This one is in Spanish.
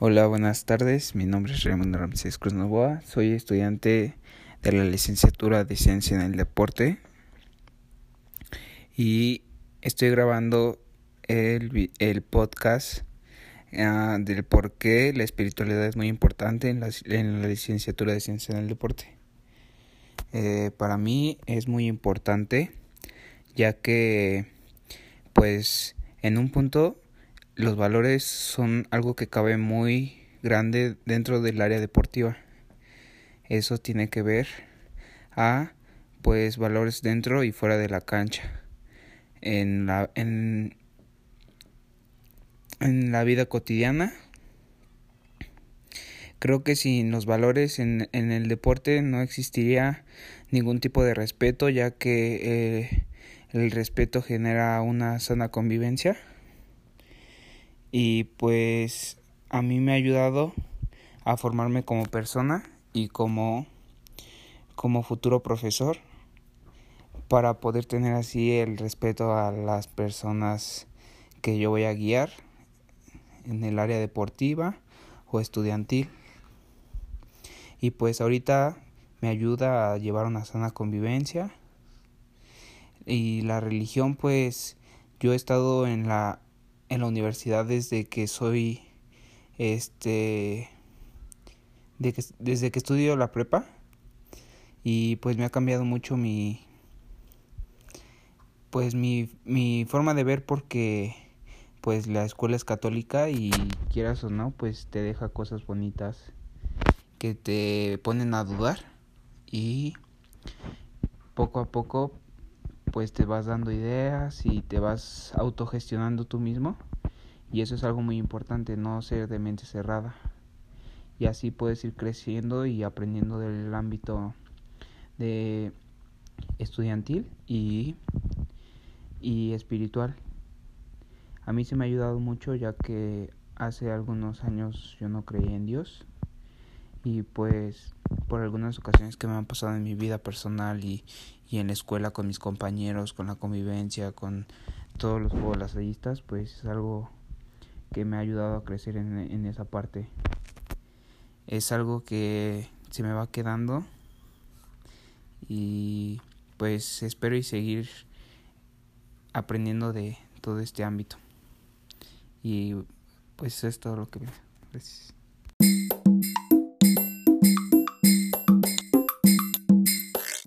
Hola, buenas tardes. Mi nombre es Raimundo Ramsés Cruz Novoa. Soy estudiante de la licenciatura de Ciencia en el Deporte. Y estoy grabando el, el podcast uh, del por qué la espiritualidad es muy importante en la, en la licenciatura de Ciencia en el Deporte. Eh, para mí es muy importante ya que pues en un punto los valores son algo que cabe muy grande dentro del área deportiva. Eso tiene que ver a pues valores dentro y fuera de la cancha. En la en, en la vida cotidiana creo que sin los valores en, en el deporte no existiría ningún tipo de respeto ya que eh, el respeto genera una sana convivencia y pues a mí me ha ayudado a formarme como persona y como como futuro profesor para poder tener así el respeto a las personas que yo voy a guiar en el área deportiva o estudiantil. Y pues ahorita me ayuda a llevar una sana convivencia. Y la religión pues yo he estado en la en la universidad desde que soy este desde que estudio la prepa. Y pues me ha cambiado mucho mi pues mi, mi forma de ver porque pues la escuela es católica y quieras o no pues te deja cosas bonitas que te ponen a dudar. Y poco a poco pues te vas dando ideas y te vas autogestionando tú mismo y eso es algo muy importante, no ser de mente cerrada y así puedes ir creciendo y aprendiendo del ámbito de estudiantil y, y espiritual. A mí se me ha ayudado mucho ya que hace algunos años yo no creía en Dios y pues por algunas ocasiones que me han pasado en mi vida personal y, y en la escuela con mis compañeros, con la convivencia, con todos los juegos lasallistas, pues es algo que me ha ayudado a crecer en, en esa parte. Es algo que se me va quedando y pues espero y seguir aprendiendo de todo este ámbito. Y pues es todo lo que... Gracias.